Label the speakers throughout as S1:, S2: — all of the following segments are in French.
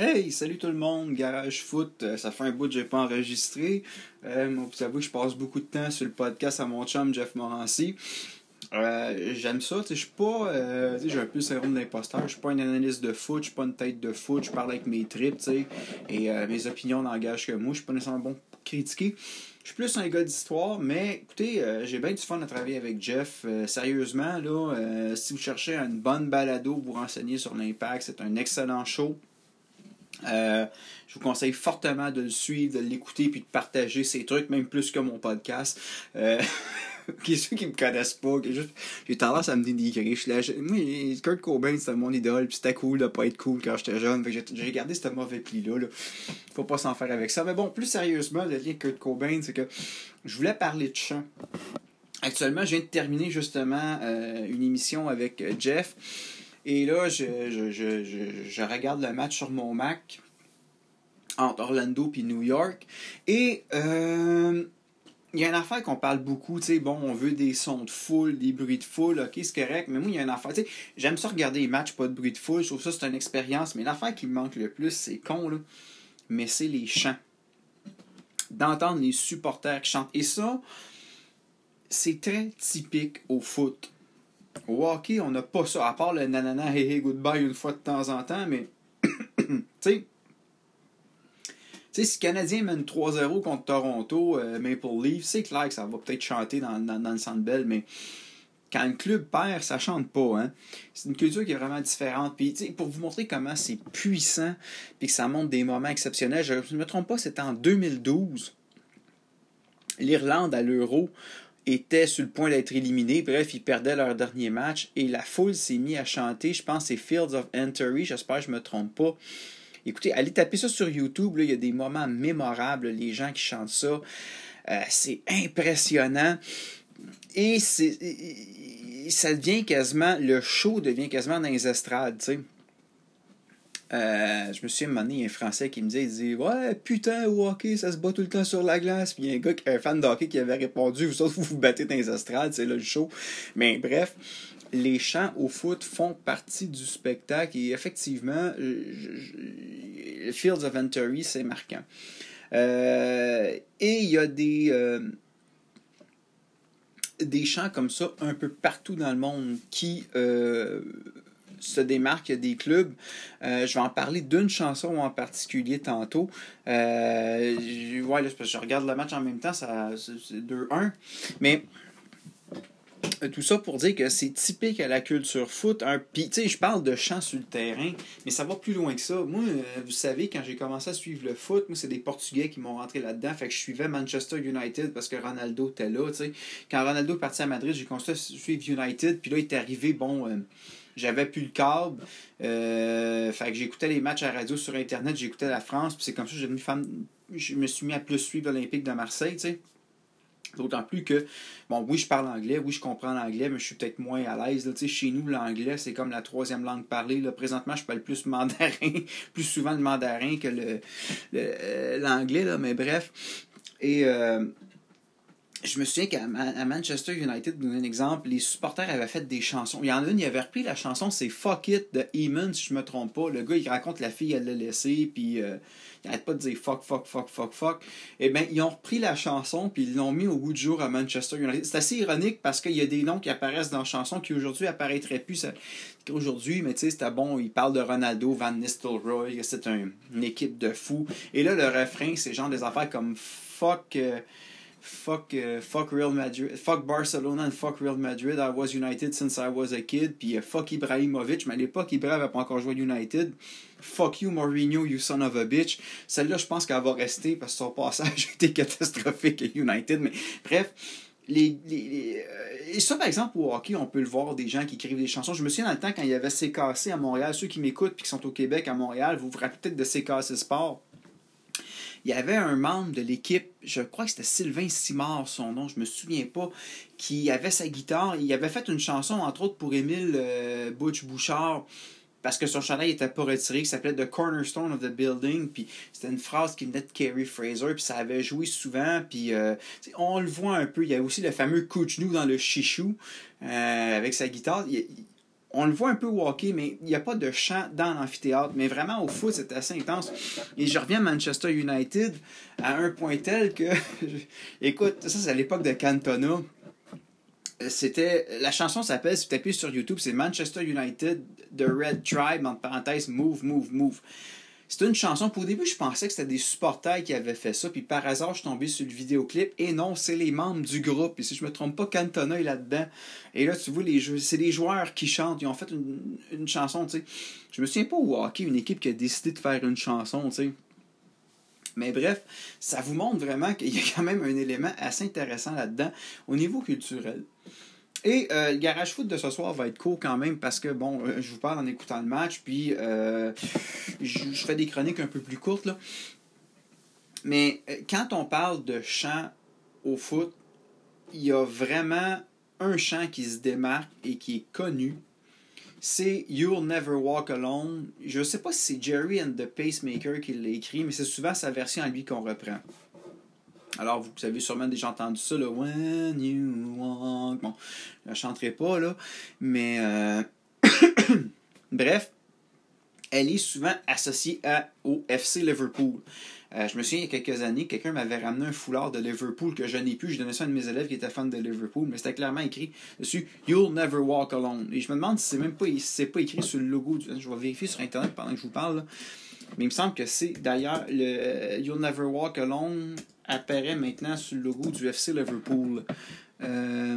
S1: Hey, salut tout le monde, Garage Foot, euh, ça fait un bout que j'ai pas enregistré. Euh, vous savez, je passe beaucoup de temps sur le podcast à mon chum Jeff Morancy. Euh, j'aime ça, je suis pas, euh, j'ai un peu le syndrome d'imposteur, je suis pas un analyste de foot, je suis pas une tête de foot, je parle avec mes tripes, tu sais, et euh, mes opinions n'engagent que moi, je suis pas nécessairement bon pour critiquer. Je suis plus un gars d'histoire, mais écoutez, j'ai bien du fun à travailler avec Jeff. Sérieusement, là, si vous cherchez une bonne balado, vous renseigner sur l'impact, c'est un excellent show. Euh, je vous conseille fortement de le suivre, de l'écouter puis de partager ses trucs, même plus que mon podcast. Euh, qui ceux qui me connaissent pas, que juste, j'ai tendance à me dénigrer. Je suis là, moi, Kurt Cobain, c'était mon idole, puis c'était cool de pas être cool quand j'étais jeune. Fait j'ai gardé ce mauvais pli-là. Là. Faut pas s'en faire avec ça. Mais bon, plus sérieusement, le lien avec Kurt Cobain, c'est que je voulais parler de chant. Actuellement, je viens de terminer justement euh, une émission avec euh, Jeff. Et là, je, regarde le match sur mon Mac entre Orlando et New York. Et euh, il y a une affaire qu'on parle beaucoup, tu sais, bon, on veut des sons de foule, des bruits de foule, ok, c'est correct, mais moi, il y a une affaire, tu sais, j'aime ça regarder les matchs, pas de bruit de foule, je trouve ça, c'est une expérience, mais l'affaire qui me manque le plus, c'est con, là, mais c'est les chants. D'entendre les supporters qui chantent. Et ça, c'est très typique au foot. Au hockey, on n'a pas ça, à part le nanana, hey, hey, goodbye une fois de temps en temps, mais, tu sais, si le Canadien mène 3-0 contre Toronto, euh, Maple Leaf, c'est clair que ça va peut-être chanter dans, le Centre Bell, mais quand le club perd, ça chante pas. Hein? C'est une culture qui est vraiment différente. Puis, pour vous montrer comment c'est puissant, puis que ça montre des moments exceptionnels, je ne me trompe pas, c'était en 2012. L'Irlande à l'Euro était sur le point d'être éliminée. Bref, ils perdaient leur dernier match et la foule s'est mise à chanter. Je pense c'est Fields of Entry. J'espère que je me trompe pas. Écoutez, allez taper ça sur YouTube. Il y a des moments mémorables, les gens qui chantent ça. Euh, c'est impressionnant. Et c'est, ça devient quasiment, le show devient quasiment dans les estrades, tu sais. Euh, je me suis donné, un Français qui me disait, il dit Ouais, putain, au hockey, ça se bat tout le temps sur la glace. Puis il y a un gars, qui- un fan de hockey qui avait répondu Vous autres, vous vous battez dans les estrades, c'est là le show. Mais bref, les chants au foot font partie du spectacle et effectivement, Fields of Entry, c'est marquant. Euh, et il y a des. euh, des chants comme ça un peu partout dans le monde qui se a des clubs. Euh, je vais en parler d'une chanson en particulier tantôt. Euh, ouais, là, je regarde le match en même temps, ça, c'est c'est 2-1. Mais euh, tout ça pour dire que c'est typique à la culture foot. Puis, tu sais, je parle de chant sur le terrain, mais ça va plus loin que ça. Moi, vous savez, quand j'ai commencé à suivre le foot, moi, c'est des Portugais qui m'ont rentré là-dedans. Fait que je suivais Manchester United parce que Ronaldo était là, tu sais. Quand Ronaldo est parti à Madrid, j'ai commencé à suivre United. Puis là, il est arrivé, bon, j'avais plus le câble. Euh, fait que j'écoutais les matchs à radio sur Internet, j'écoutais la France. Puis c'est comme ça que j'ai devenu fan. Je me suis mis à plus suivre l'Olympique de Marseille, tu sais. D'autant plus que, bon, oui, je parle anglais, oui, je comprends l'anglais, mais je suis peut-être moins à l'aise. Chez nous, l'anglais, c'est comme la troisième langue parlée. Là. Présentement, je parle plus mandarin, plus souvent le mandarin que le, le, euh, l'anglais, là, mais bref. Et euh, je me souviens qu'à Manchester United, pour donner un exemple, les supporters avaient fait des chansons. Il y en a une, il avait repris la chanson, c'est Fuck It de Eamon, si je me trompe pas. Le gars, il raconte la fille, elle l'a laissé, puis euh, il arrête pas de dire fuck, fuck, fuck, fuck, fuck. Eh bien, ils ont repris la chanson, puis ils l'ont mis au goût du jour à Manchester United. C'est assez ironique parce qu'il y a des noms qui apparaissent dans la chanson qui aujourd'hui apparaîtraient plus. Aujourd'hui, mais tu sais, c'était bon, il parle de Ronaldo, Van Nistelrooy, c'est un- une équipe de fous. Et là, le refrain, c'est genre des affaires comme fuck. euh, Fuck, euh, fuck Real Madrid, fuck Barcelona and fuck Real Madrid. I was United since I was a kid. Puis euh, fuck Ibrahimovic. Mais à l'époque, Ibrahim n'avait pas encore joué United. Fuck you, Mourinho, you son of a bitch. Celle-là, je pense qu'elle va rester parce que son passage été catastrophique à United. Mais bref, les, les- les, euh, et ça, par exemple, au hockey, on peut le voir, des gens qui écrivent des chansons. Je me souviens dans le temps quand il y avait CKC à Montréal. Ceux qui m'écoutent et qui sont au Québec, à Montréal, vous vous rappelez peut-être de CKC Sport? Il y avait un membre de l'équipe, je crois que c'était Sylvain Simard, son nom, je me souviens pas, qui avait sa guitare. Il avait fait une chanson, entre autres, pour Émile euh, Butch Bouchard, parce que son chandail n'était pas retiré, qui s'appelait The Cornerstone of the Building. Puis c'était une phrase qui venait de Kerry Fraser, puis ça avait joué souvent. Puis euh, on le voit un peu. Il y a aussi le fameux Couch nous dans le chichou euh, avec sa guitare. On le voit un peu hockey, mais il n'y a pas de chant dans l'amphithéâtre. Mais vraiment, au foot, c'est assez intense. Et je reviens à Manchester United à un point tel que, écoute, ça c'est à l'époque de Cantona. C'était la chanson s'appelle, si vous tapez sur YouTube, c'est Manchester United The Red Tribe entre parenthèses Move Move Move. C'est une chanson. Pour au début, je pensais que c'était des supporters qui avaient fait ça. Puis par hasard, je suis tombé sur le vidéoclip. Et non, c'est les membres du groupe. Et si je me trompe pas, Cantona est là-dedans. Et là, tu vois, les c'est des joueurs qui chantent. Ils ont fait une, chanson, tu sais. Je me souviens pas au hockey, une équipe qui a décidé de faire une chanson, tu sais. Mais bref, ça vous montre vraiment qu'il y a quand même un élément assez intéressant là-dedans au niveau culturel. Et euh, le garage foot de ce soir va être court quand même parce que, bon, euh, je vous parle en écoutant le match, puis euh, je, fais des chroniques un peu plus courtes. Là. Mais quand on parle de chant au foot, il y a vraiment un chant qui se démarque et qui est connu. C'est You'll Never Walk Alone. Je ne sais pas si c'est Jerry and the Pacemaker qui l'a écrit, mais c'est souvent sa version à lui qu'on reprend. Alors, vous avez sûrement déjà entendu ça, là. When you Bon, je ne chanterai pas, là. Mais, euh, bref, elle est souvent associée au FC Liverpool. Euh, je me souviens, il y a quelques années, quelqu'un m'avait ramené un foulard de Liverpool que je n'ai plus. Je donnais ça à un de mes élèves qui était fan de Liverpool, mais c'était clairement écrit dessus You'll never walk alone. Et je me demande si c'est même pas, écrit sur le logo. Je vais vérifier sur Internet pendant que je vous parle. Mais il me semble que c'est d'ailleurs le euh, You'll never walk alone apparaît maintenant sur le logo du FC Liverpool. Euh,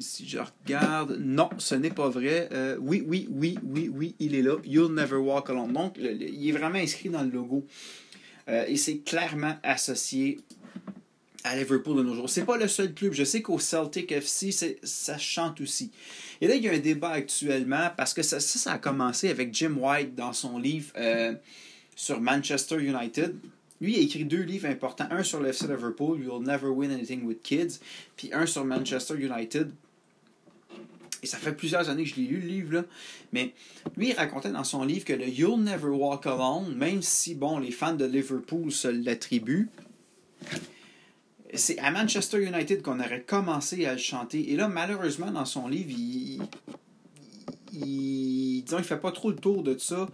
S1: si je regarde, non, ce n'est pas vrai. Euh, oui, oui, oui, oui, oui, il est là. You'll never walk alone. Donc, il est vraiment inscrit dans le logo. Euh, et c'est clairement associé à Liverpool de nos jours. C'est pas le seul club. Je sais qu'au Celtic FC, ça chante aussi. Et là, il y a un débat actuellement parce que ça, ça, a commencé avec Jim White dans son livre sur Manchester United. Lui, a écrit deux livres importants. Un sur le FC Liverpool, You'll Never Win Anything with Kids, puis un sur Manchester United. Et ça fait plusieurs années que je l'ai lu, le livre, là. Mais lui, il racontait dans son livre que le You'll Never Walk Alone, même si, bon, les fans de Liverpool se l'attribuent, c'est à Manchester United qu'on aurait commencé à le chanter. Et là, malheureusement, dans son livre, il, il, disons, il fait pas trop le tour de ça.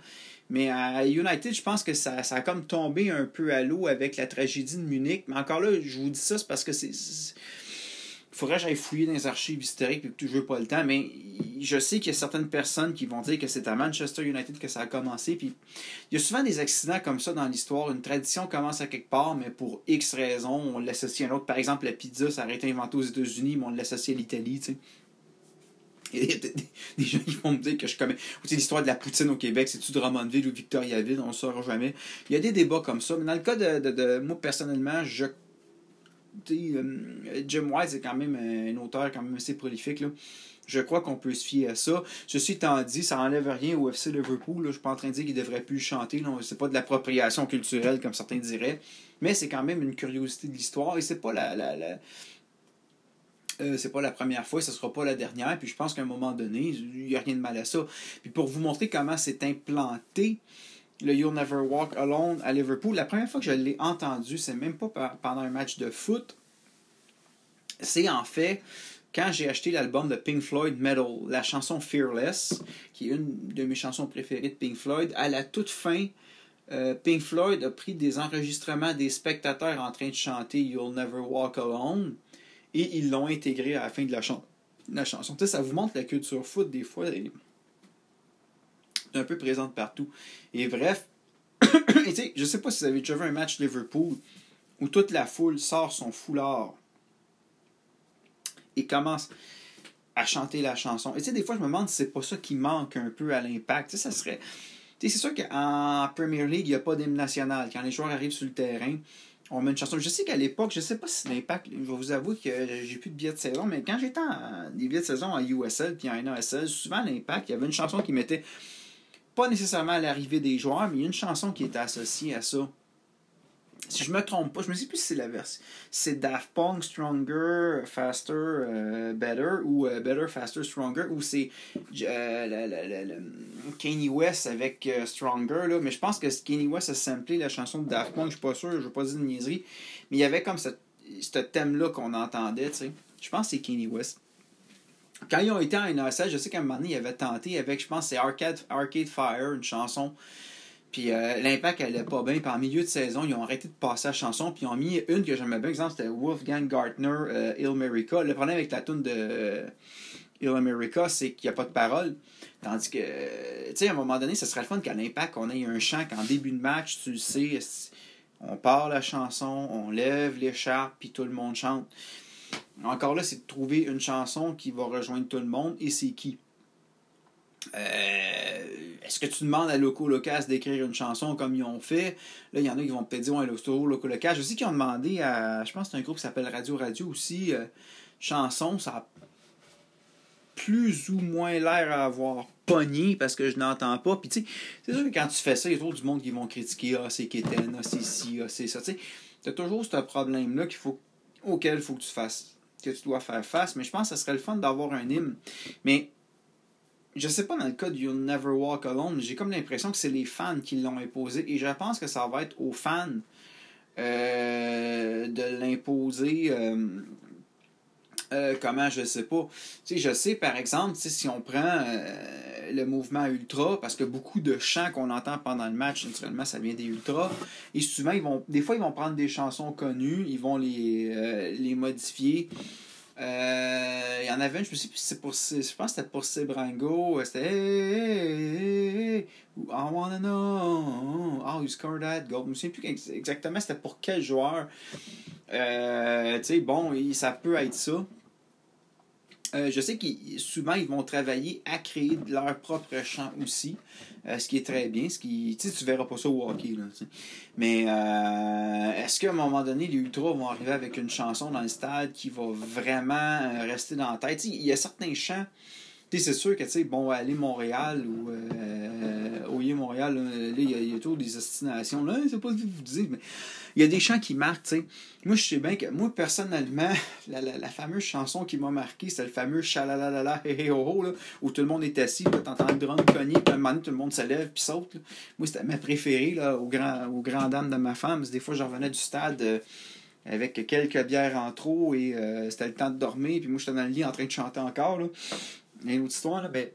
S1: Mais à United, je pense que ça, ça a comme tombé un peu à l'eau avec la tragédie de Munich. Mais encore là, je vous dis ça, c'est parce que c'est. Il faudrait que j'aille fouiller dans les archives historiques et que je veux pas le temps, mais je sais qu'il y a certaines personnes qui vont dire que c'est à Manchester United que ça a commencé. Puis il y a souvent des accidents comme ça dans l'histoire. Une tradition commence à quelque part, mais pour X raisons, on l'associe à un autre. Par exemple, la pizza, ça aurait été inventé aux États-Unis, mais on l'associe à l'Italie. Il y a des gens qui vont me dire que je sais, l'histoire de la poutine au Québec, c'est-tu Drummondville ou Victoriaville, on ne saura jamais. Il y a des débats comme ça. Mais dans le cas de, de, moi, personnellement, je. Euh, Jim White, c'est quand même un auteur quand même assez prolifique. Là. Je crois qu'on peut se fier à ça. Ceci étant dit, ça n'enlève rien au FC Liverpool. Là. Je ne suis pas en train de dire qu'il ne devrait plus chanter. Ce n'est pas de l'appropriation culturelle, comme certains diraient. Mais c'est quand même une curiosité de l'histoire. Et c'est pas la euh, c'est pas la première fois, ce sera pas la dernière. Puis je pense qu'à un moment donné, il n'y a rien de mal à ça. Puis pour vous montrer comment c'est implanté, le You'll Never Walk Alone à Liverpool, la première fois que je l'ai entendu, c'est même pas pendant un match de foot. C'est en fait quand j'ai acheté l'album de Pink Floyd Metal, la chanson Fearless, qui est une de mes chansons préférées de Pink Floyd, à la toute fin, euh, Pink Floyd a pris des enregistrements des spectateurs en train de chanter You'll Never Walk Alone et ils l'ont intégré à la fin de la, la chanson. ça vous montre la culture foot, des fois, un peu présente partout. Et bref, et je sais pas si vous avez déjà vu un match Liverpool où toute la foule sort son foulard et commence à chanter la chanson. Et tu sais, des fois, je me demande si c'est pas ça qui manque un peu à l'impact. ça serait. c'est sûr qu'en Premier League, il n'y a pas d'hymne national. Quand les joueurs arrivent sur le terrain, on met une chanson. Je sais qu'à l'époque, je sais pas si l'impact, je vais vous avouer que j'ai plus de billets de saison, mais quand j'étais en des billets de saison à USL puis en NASL, souvent l'impact, il y avait une chanson qui mettait pas nécessairement à l'arrivée des joueurs, mais il y a une chanson qui était associée à ça si je me trompe pas, je me sais plus si c'est la version. C'est Daft Punk, Stronger, Faster, euh, Better, ou euh, Better, Faster, Stronger, ou c'est euh, Kanye West avec Stronger, là. Mais je pense que Kanye West a samplé la chanson de Daft Punk, je suis pas sûr, je vais pas dire une niaiserie. Mais il y avait comme ce, ce thème-là qu'on entendait, tu sais. Je pense que c'est Kanye West. quand ils ont été en NSL, je sais qu'à un moment donné, ils avaient tenté avec, je pense, c'est Arcade, Arcade Fire, une chanson. Puis euh, l'impact allait pas bien. Puis en milieu de saison, ils ont arrêté de passer la chanson. Puis ils ont mis une que j'aimais bien. Exemple, c'était Wolfgang Gartner, euh, Il America. Le problème avec la tune de euh, Il America, c'est qu'il n'y a pas de parole. Tandis que, tu sais, à un moment donné, ce serait le fun qu'à l'impact, on ait un chant qu'en début de match, tu le sais, on part la chanson, on lève l'écharpe, puis tout le monde chante. Encore là, c'est de trouver une chanson qui va rejoindre tout le monde. Et c'est qui? Euh, est-ce que tu demandes à Loco Locas d'écrire une chanson comme ils ont fait? Là, il y en a qui vont peut-être dire, ouais, Loco Locas. Je sais qu'ils ont demandé à, je pense que c'est un groupe qui s'appelle Radio Radio aussi, euh, chanson, ça a plus ou moins l'air à avoir pogné parce que je n'entends pas. Puis tu sais, c'est sûr que quand tu fais ça, il y a trop du monde qui vont critiquer, ah, c'est Kéten, ah, c'est ci, ah, c'est ça. Tu sais, as toujours ce problème-là qu'il faut, auquel il faut que tu fasses, que tu dois faire face. Mais je pense que ce serait le fun d'avoir un hymne. Mais je sais pas dans le cas de You'll Never Walk Alone, j'ai comme l'impression que c'est les fans qui l'ont imposé et je pense que ça va être aux fans euh, de l'imposer. Euh, euh, comment je sais pas. Tu je sais par exemple, si on prend le mouvement ultra, parce que beaucoup de chants qu'on entend pendant le match, naturellement, ça vient des ultras. Et souvent, ils vont, des fois, ils vont prendre des chansons connues, ils vont les, les modifier. Euh, il y en avait une, je me sais plus c'est pour. Je pense que c'était pour Sebrango. C'était. I wanna know how you scored that goal. Je me souviens plus exactement c'était pour quel joueur. Euh, tu sais, bon, ça peut être ça. Euh, je sais que souvent, ils vont travailler à créer leur propre chant aussi, euh, ce qui est très bien. Ce qui, tu ne verras pas ça au hockey. Mais euh, est-ce qu'à un moment donné, les Ultras vont arriver avec une chanson dans le stade qui va vraiment rester dans la tête? Il y a certains chants c'est sûr que, tu sais, bon, aller Montréal ou euh, Montréal, il y, a toujours des destinations. Là, c'est pas ce que vous dites, mais il y a des chants qui marquent, tu sais. Moi, je sais bien que, moi, personnellement, la, la, fameuse chanson qui m'a marqué, c'est le fameux Chalalalala, hé hé ho ho, là, où tout le monde est assis, tu entends le drum cogner, puis un moment donné, tout le monde se lève, puis saute. Moi, c'était ma préférée, là, au grand, au grand dame de ma femme. Des fois, je revenais du stade. Euh, avec quelques bières en trop et euh, c'était le temps de dormir puis moi j'étais dans le lit en train de chanter encore là une autre histoire, là, ben,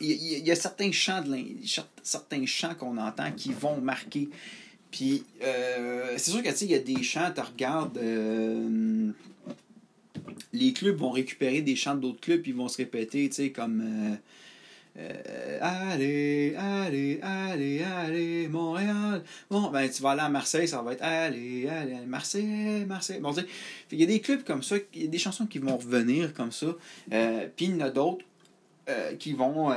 S1: il y, a certains chants, de certains chants qu'on entend qui vont marquer. Puis, euh, c'est sûr que, il y a des chants, tu regardes, euh, les clubs vont récupérer des chants d'autres clubs, puis ils vont se répéter, tu sais, comme... Euh, allez, allez, allez, allez, Montréal. Bon, ben, tu vas aller à Marseille, ça va être allez, allez, Marseille, Marseille. Bon, il y a des clubs comme ça, il y a des chansons qui vont revenir comme ça. Euh, puis il y en a d'autres euh, qui vont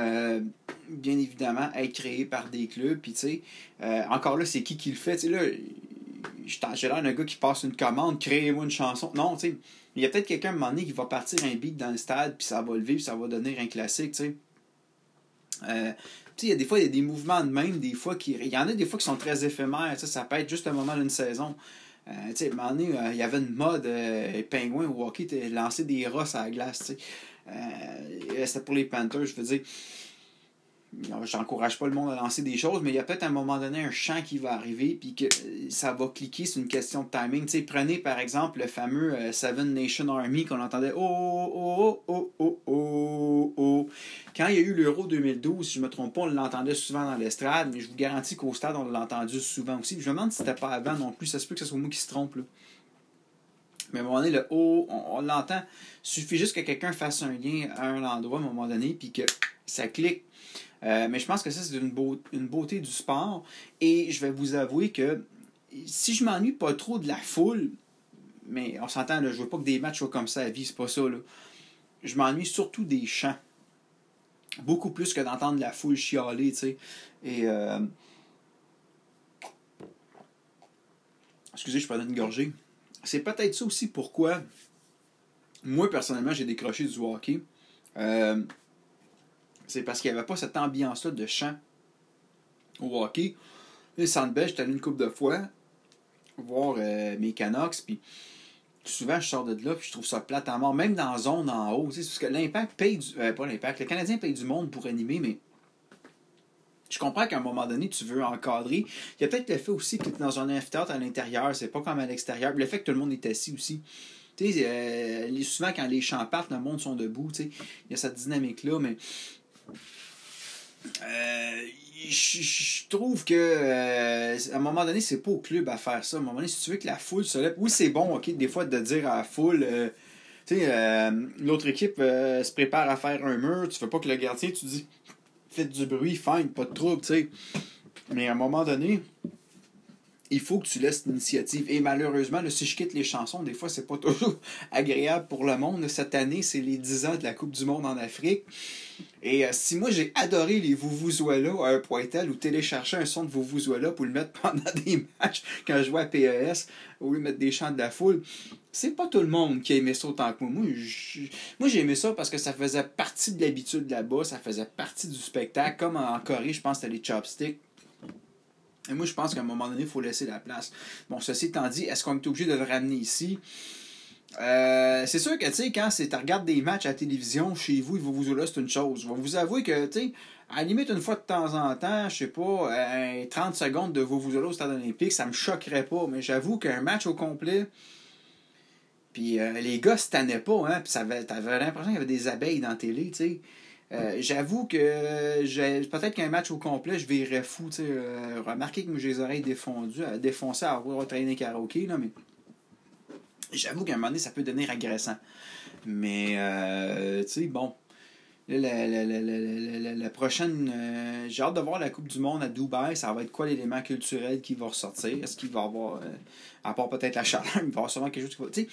S1: bien évidemment être créés par des clubs. Puis, tu sais, encore là, c'est qui qui le fait? Tu sais, là, j'ai l'air d'un gars qui passe une commande, créez-moi une chanson. Non, tu sais, il y a peut-être quelqu'un à un moment donné qui va partir un beat dans le stade, puis ça va lever, puis ça va donner un classique, tu sais. Euh, il y a des fois, y a des mouvements de même, des fois, qui, il y en a des fois qui sont très éphémères. Ça peut être juste un moment d'une saison. Euh, moment donné, euh, il y avait une mode euh, pingouin au hockey, lancé des rosses à la glace. C'était pour les Panthers, je veux dire j'encourage pas le monde à lancer des choses, mais il y a peut-être à un moment donné un champ qui va arriver, puis que euh, ça va cliquer, c'est une question de timing. sais prenez par exemple le fameux euh, Seven Nation Army qu'on entendait oh, oh, oh, oh, oh, oh. Quand il y a eu l'Euro 2012, si je me trompe pas, on l'entendait souvent dans l'estrade, mais je vous garantis qu'au stade, on l'a entendu souvent aussi. je me demande si c'était pas avant non plus, ça se peut que ce soit moi qui se trompe. Là. Mais à un moment donné, le oh, on, on l'entend. Suffit juste que quelqu'un fasse un lien à un endroit à un moment donné, puis que ça clique euh, mais je pense que ça, c'est une, beauté du sport. Et je vais vous avouer que si je m'ennuie pas trop de la foule, mais on s'entend, je veux pas que des matchs soient comme ça à vie, c'est pas ça. Là. Je m'ennuie surtout des chants. Beaucoup plus que d'entendre la foule chialer, tu sais. Et. Euh, excusez, je prenais une gorgée. C'est peut-être ça aussi pourquoi, moi, personnellement, j'ai décroché du hockey. Euh, c'est parce qu'il n'y avait pas cette ambiance-là de chant au hockey. Le Centre j'étais allé une couple de fois voir euh, mes Canucks, puis souvent je sors de là, puis je trouve ça plate à mort, même dans la zone en haut. Parce que l'impact paye du. Euh, pas l'impact, le Canadien paye du monde pour animer, mais je comprends qu'à un moment donné, tu veux encadrer. Il y a peut-être le fait aussi que tu es dans un amphithéâtre à l'intérieur, c'est pas comme à l'extérieur. Le fait que tout le monde est assis aussi. Tu sais, euh, souvent quand les chants le monde sont debout, tu sais. Il y a cette dynamique-là, mais. Euh, je trouve que euh, à un moment donné, c'est pas au club à faire ça. À un moment donné, si tu veux que la foule se lève, oui, c'est bon, ok, des fois de dire à la foule, euh, tu sais, l'autre équipe se prépare à faire un mur, tu veux pas que le gardien, tu dis, faites du bruit, fine, pas de trouble, tu sais. Mais à un moment donné, il faut que tu laisses l'initiative. Et malheureusement, si je quitte les chansons, des fois, c'est pas toujours agréable pour le monde. Cette année, c'est les 10 ans de la Coupe du Monde en Afrique. Et euh, si moi, j'ai adoré les Vuvuzuela à un point tel ou télécharger un son de Vuvuzuela pour le mettre pendant des matchs quand je vois à PES, ou mettre des chants de la foule, c'est pas tout le monde qui a aimé ça autant que moi. Moi, j'ai aimé ça parce que ça faisait partie de l'habitude là-bas, ça faisait partie du spectacle. Comme en Corée, je pense que les chopsticks et moi, je pense qu'à un moment donné, il faut laisser la place. Bon, ceci étant dit, est-ce qu'on est obligé de le ramener ici? Euh, c'est sûr que, tu sais, quand tu regardes des matchs à la télévision chez vous, il va vous c'est une chose. Je vais vous avouer que, tu sais, à la limite, une fois de temps en temps, je sais pas, 30 secondes de vous vous au stade olympique, ça me choquerait pas. Mais j'avoue qu'un match au complet, puis euh, les gars se tannaient pas, hein, puis t'avais l'impression qu'il y avait des abeilles dans la télé, tu sais. Euh, j'avoue que peut-être qu'un match au complet, je verrais fou. Euh, remarquez que j'ai les oreilles défondues, à défoncer à avoir traîné karaoké, là, mais j'avoue qu'à un moment donné, ça peut devenir agressant. Mais, euh, tu sais, bon. La, la, prochaine. j'ai hâte de voir la Coupe du Monde à Dubaï. Ça va être quoi l'élément culturel qui va ressortir? Est-ce qu'il va y avoir. à part peut-être la chaleur, il va y avoir sûrement quelque chose qui va. Tu sais,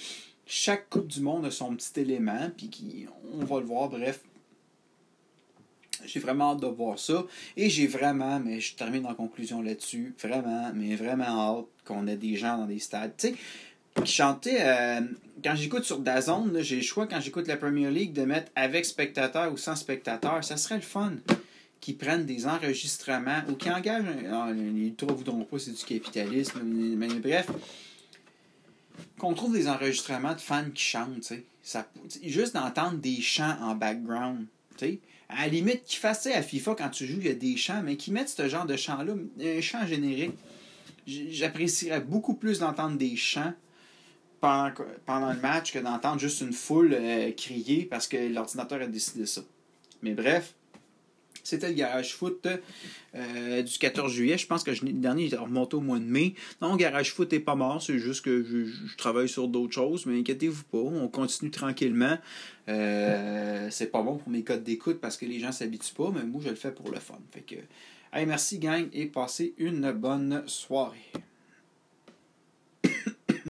S1: chaque Coupe du Monde a son petit élément, puis on va le voir. Bref, j'ai vraiment hâte de voir ça. Et j'ai vraiment, mais je termine en conclusion là-dessus, vraiment, mais vraiment hâte qu'on ait des gens dans des stades. Tu sais, qui chantaient. Euh, quand j'écoute sur Dazone, j'ai le choix, quand j'écoute la Premier League, de mettre avec spectateurs ou sans spectateurs. Ça serait le fun qu'ils prennent des enregistrements ou qui engagent. Ah, les ne voudront pas, c'est du capitalisme. Mais, bref, qu'on trouve des enregistrements de fans qui chantent, tu sais. Juste d'entendre des chants en background, tu sais à la limite, qu'ils fassent à FIFA quand tu joues, il y a des chants, mais qu'ils mettent ce genre de chant-là, un chant générique. J'apprécierais beaucoup plus d'entendre des chants pendant, le match que d'entendre juste une foule euh, crier parce que l'ordinateur a décidé ça. Mais bref, c'était le garage foot euh, du 14 juillet. Je pense que je, le dernier est remonté au mois de mai. Non, garage foot n'est pas mort. C'est juste que je, travaille sur d'autres choses. Mais inquiétez-vous pas. On continue tranquillement. Euh, c'est pas bon pour mes codes d'écoute parce que les gens s'habituent pas. Mais moi, je le fais pour le fun. Fait que, merci, gang, et passez une bonne soirée.